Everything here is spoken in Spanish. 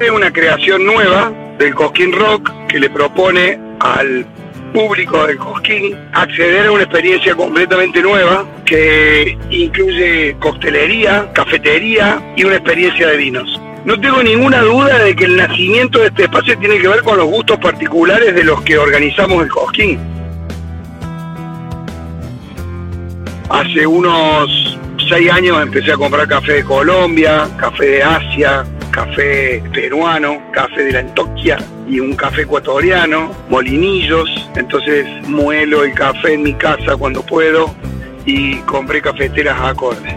Es una creación nueva del Cosquín Rock que le propone al público del Cosquín acceder a una experiencia completamente nueva que incluye coctelería, cafetería y una experiencia de vinos. No tengo ninguna duda de que el nacimiento de este espacio tiene que ver con los gustos particulares de los que organizamos el Cosquín. Hace unos seis años empecé a comprar café de Colombia, café de Asia, café peruano, café de la Antoquia y un café ecuatoriano, molinillos. Entonces muelo el café en mi casa cuando puedo y compré cafeteras acordes.